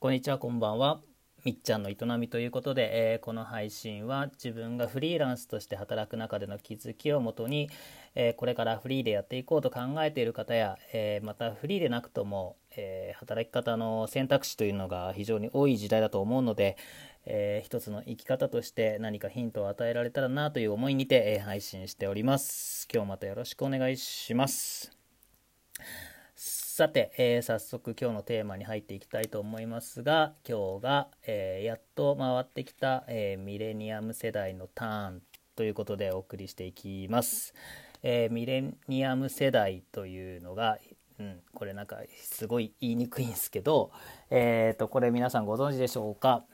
こんにちは、こんばんは。みっちゃんの営みということで、えー、この配信は自分がフリーランスとして働く中での気づきをもとに、えー、これからフリーでやっていこうと考えている方や、えー、またフリーでなくとも、え働き方の選択肢というのが非常に多い時代だと思うので、え一つの生き方として何かヒントを与えられたらなという思いにて、配信しております。今日またよろしくお願いします。さて、えー、早速今日のテーマに入っていきたいと思いますが今日が、えー、やっと回ってきた、えー、ミレニアム世代のターンということでお送りしていきます。えミレニアム世代というのが、うん、これなんかすごい言いにくいんですけど、えーと、これ皆さんご存知でしょうか？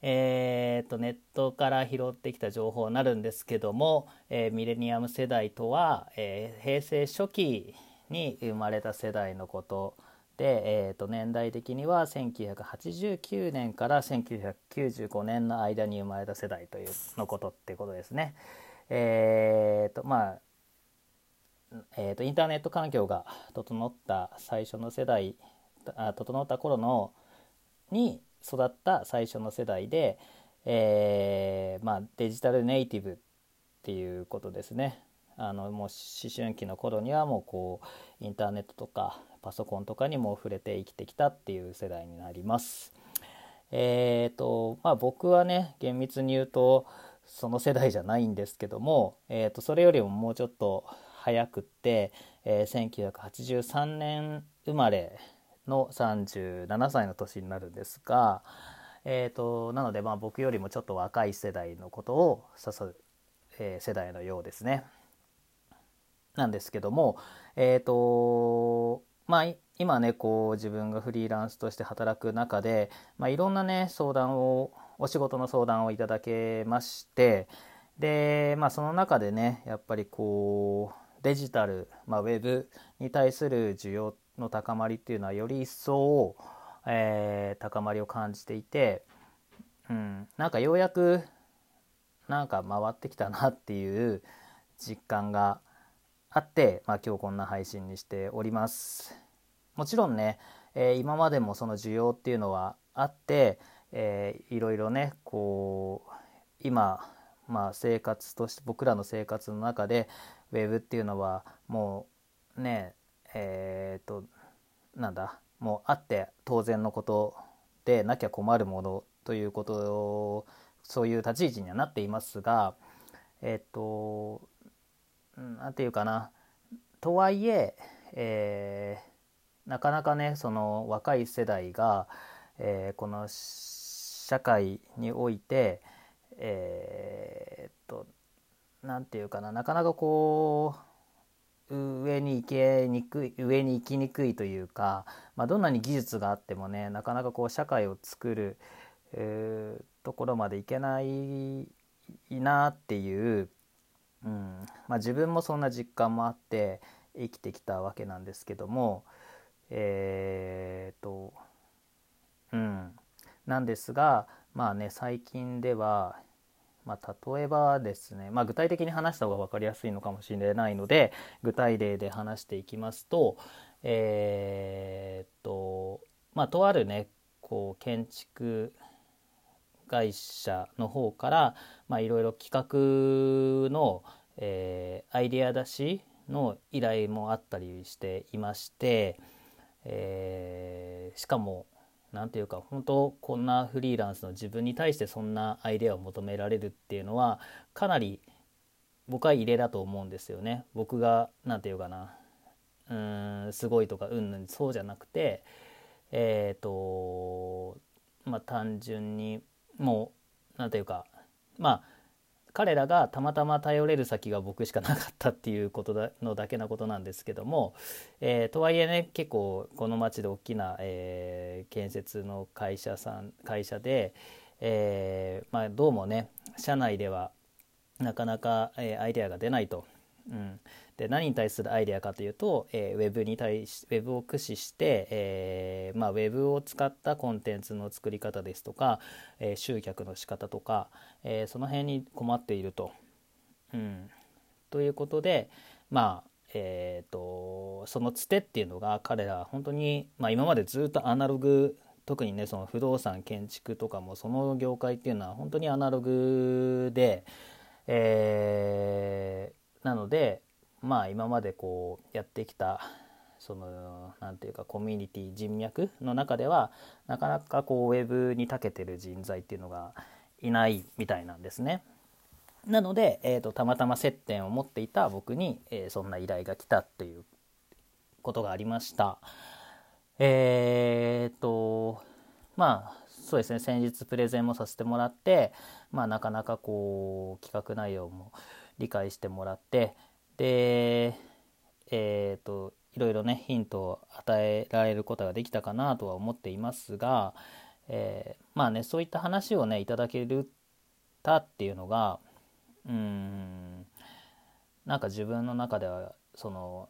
えーと、ネットから拾ってきた情報になるんですけども、え、ミレニアム世代とは、え、平成初期に生まれた世代のことで、えー、と年代的には1989年から1995年の間に生まれた世代というのことってことですね。えーとまあえーと、インターネット環境が整った最初の世代あ整った頃のに育った最初の世代で、えーまあ、デジタルネイティブっていうことですね。あのもう思春期の頃にはもうこうインターネットとかパソコンとかにも触れて生きてきたっていう世代になります。えーとまあ、僕はね厳密に言うとその世代じゃないんですけども、えー、とそれよりももうちょっと早くって、えー、1983年生まれの37歳の年になるんですが、えーと、なのでまあ僕よりもちょっと若い世代のことを指す、えー、世代のようですね。なんですけども、え、ー、と、まあ、今ね、こう自分がフリーランスとして働く中で、まあ、いろんなね、相談を、お仕事の相談をいただけまして、で、まあ、その中でね、やっぱりこう、デジタル、まあ、ウェブに対する需要の高まりっていうのはより一層、えー、高まりを感じていて、うん、なんかようやくなんか回ってきたなっていう実感があって、まあ、今日こんな配信にしております。もちろんね、えー、今までもその需要っていうのはあって、えー、いろいろねこう今、まあ、生活として僕らの生活の中でウェブっていうのはもうねえっ、となんだもうあって当然のことでなきゃ困るものということそういう立ち位置にはなっていますがえっ、と何て言うかな。とはいええー、なかなかねその若い世代が、えー、この社会においてえー、っと何て言うかな。なかなかこう上に行けにくい上に行きにくいというか、まあ、どんなに技術があってもねなかなかこう社会を作る、えー、ところまでいけないなっていううん。まあ、自分もそんな実感もあって生きてきたわけなんですけどもえー、っとうん。なんですがまあね最近では、まあ、例えばですね、まあ、具体的に話した方が分かりやすいのかもしれないので具体例で話していきますとえー、っとまあとあるねこう建築会社の方からいろいろ企画の、えー、アイデア出しの依頼もあったりしていまして、えー、しかも何て言うか本当こんなフリーランスの自分に対してそんなアイデアを求められるっていうのはかなり僕は異例だと思うんですよね。僕が何て言うかなうーんすごいとかうんぬんそうじゃなくてえっ、ー、とまあ単純にもう何ていうかまあ彼らがたまたま頼れる先が僕しかなかったっていうことだのだけなことなんですけども、えー、とはいえね結構この町で大きな、えー、建設の会社さん会社で、えーまあ、どうもね社内ではなかなか、え、アイデアが出ないと。うん、で何に対するアイデアかというと、えー、ウェブに対しウェブを駆使して、えーまあ、ウェブを使ったコンテンツの作り方ですとか、えー、集客の仕方とか、え、その辺に困っていると。うん、ということで、まあえーと、そのつてっていうのが彼ら本当に、まあ、今までずっとアナログ特にねその不動産建築とかもその業界っていうのは本当にアナログで、えー、なのでまあ今までこうやってきたその何て言うかコミュニティ人脈の中ではなかなかこうウェブに長けてる人材っていうのがいないみたいなんですね。なので、えーと、たまたま接点を持っていた僕に、えー、そんな依頼が来たっていうことがありました。えっ、ー、とまあそうですね先日プレゼンもさせてもらって、まあ、なかなかこう企画内容も理解してもらってでえっ、ー、といろいろねヒントを与えられることができたかなとは思っていますが、えー、まあねそういった話をねいただけるたっていうのがうんなんか自分の中ではその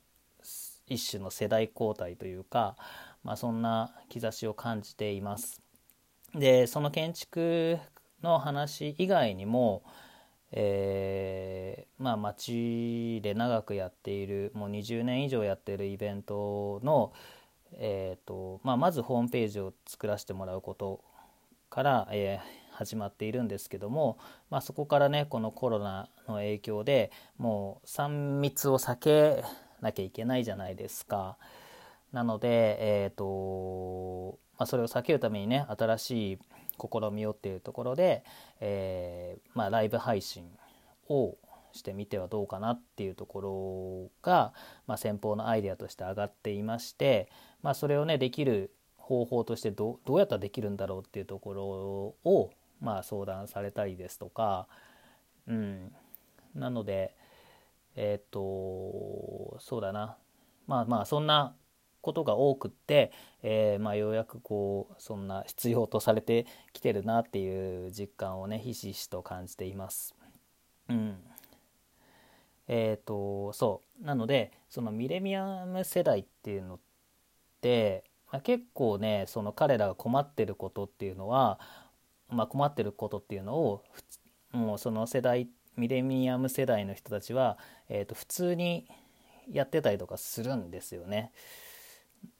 一種の世代交代というか、まあ、そんな兆しを感じています。でその建築の話以外にも、えー、まあ町で長くやっているもう20年以上やっているイベントの、えーとまあ、まずホームページを作らせてもらうことから、えー、始まっているんですけども、まあ、そこからねこのコロナの影響でもう3密を避けなきゃいけないじゃないですか。なので、えーとまあ、それを避けるためにね新しい試みをっていうところで、えー、まあ、ライブ配信をしてみてはどうかなっていうところが、まあ、先方のアイデアとして上がっていまして、まあ、それをねできる方法としてどうやったらできるんだろうっていうところを、まあ、相談されたりですとか、うん、なのでえっ、とそうだな。まあまあそんなことが多くって、えー、まあ、ようやくこうそんな必要とされてきてるなっていう実感をねひしひしと感じています。うん、えっ、ー、とそうなのでそのミレニアム世代っていうのって、まあ、結構ねその彼らが困ってることっていうのは、まあ、困ってることっていうのをもうその世代ミレニアム世代の人たちは、えー、と普通にやってたりとかするんですよね。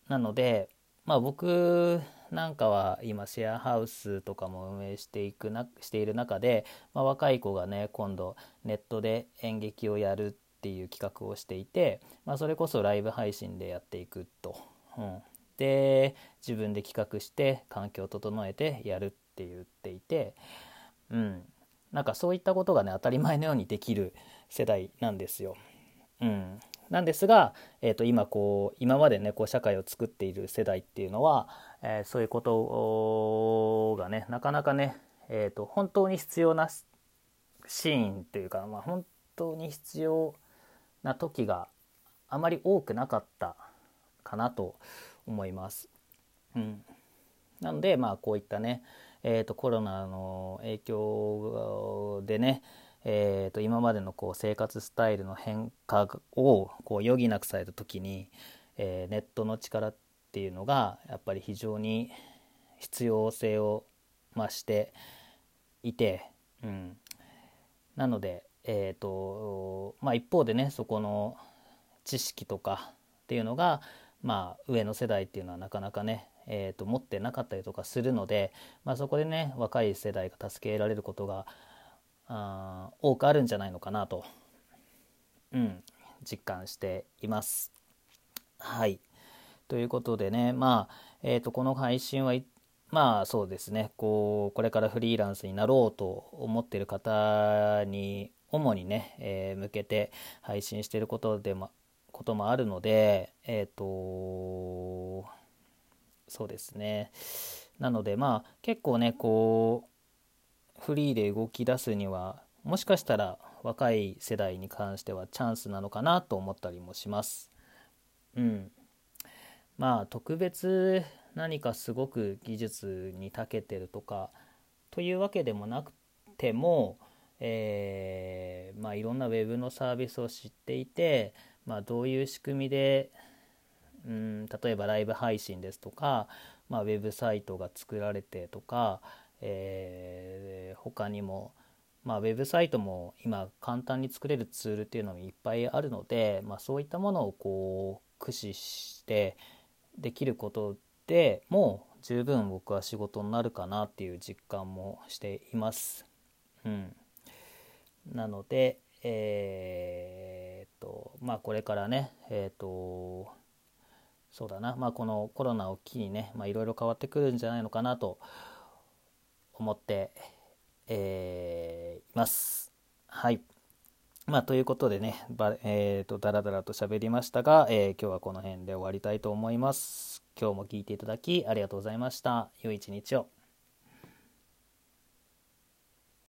なので、まあ、僕なんかは今シェアハウスとかも運営していくなしている中で、まあ、若い子がね今度ネットで演劇をやるっていう企画をしていて、まあ、それこそライブ配信でやっていくと。うん、で自分で企画して環境を整えてやるって言っていて、うん、なんかそういったことがね当たり前のようにできる世代なんですよ。うん、なんですが、えー、と今こう今までねこう社会を作っている世代っていうのは、えー、そういうことがねなかなかね、えー、と本当に必要なシーンというか、まあ、本当に必要な時があまり多くなかったかなと思います。うん、なのでまあこういったね、えー、とコロナの影響でね、えー、と今までのこう生活スタイルの変化をこう余儀なくされた時に、えー、ネットの力っていうのがやっぱり非常に必要性を増していて、うん、なので、えーとまあ、一方でねそこの知識とかっていうのが、まあ、上の世代っていうのはなかなかね、えー、と持ってなかったりとかするので、まあ、そこでね若い世代が助けられることがあ多くあるんじゃないのかなと、うん、実感しています。はい。ということでね、まあ、えっ、ー、と、この配信は、まあそうですね、こう、これからフリーランスになろうと思ってる方に、主にね、えー、向けて配信してることでも、こともあるので、えっ、ー、と、そうですね。なので、まあ、結構ね、こう、フリーで動き出すにはもしかしたら若い世代に関してはチャンスなのかなと思ったりもします。うん、まあ特別何かすごく技術に長けてるとかというわけでもなくても、えー、まあ、いろんな web のサービスを知っていて、まあ、どういう仕組みで、うん、例えばライブ配信ですとか、まあ、ウェブサイトが作られてとか、えー、他にもまあ、ウェブサイトも今簡単に作れるツールっていうのもいっぱいあるので、まあ、そういったものをこう駆使してできることでもう十分僕は仕事になるかなっていう実感もしています。うん、なので、えー、っとまあこれからねえー、っとそうだなまあこのコロナを機にねいろいろ変わってくるんじゃないのかなと思って、えー、います。はい。まあ、ということでね、ばえーと、だらだらと喋りましたが、えー、今日はこの辺で終わりたいと思います。今日も聴いていただきありがとうございました。良い一日を。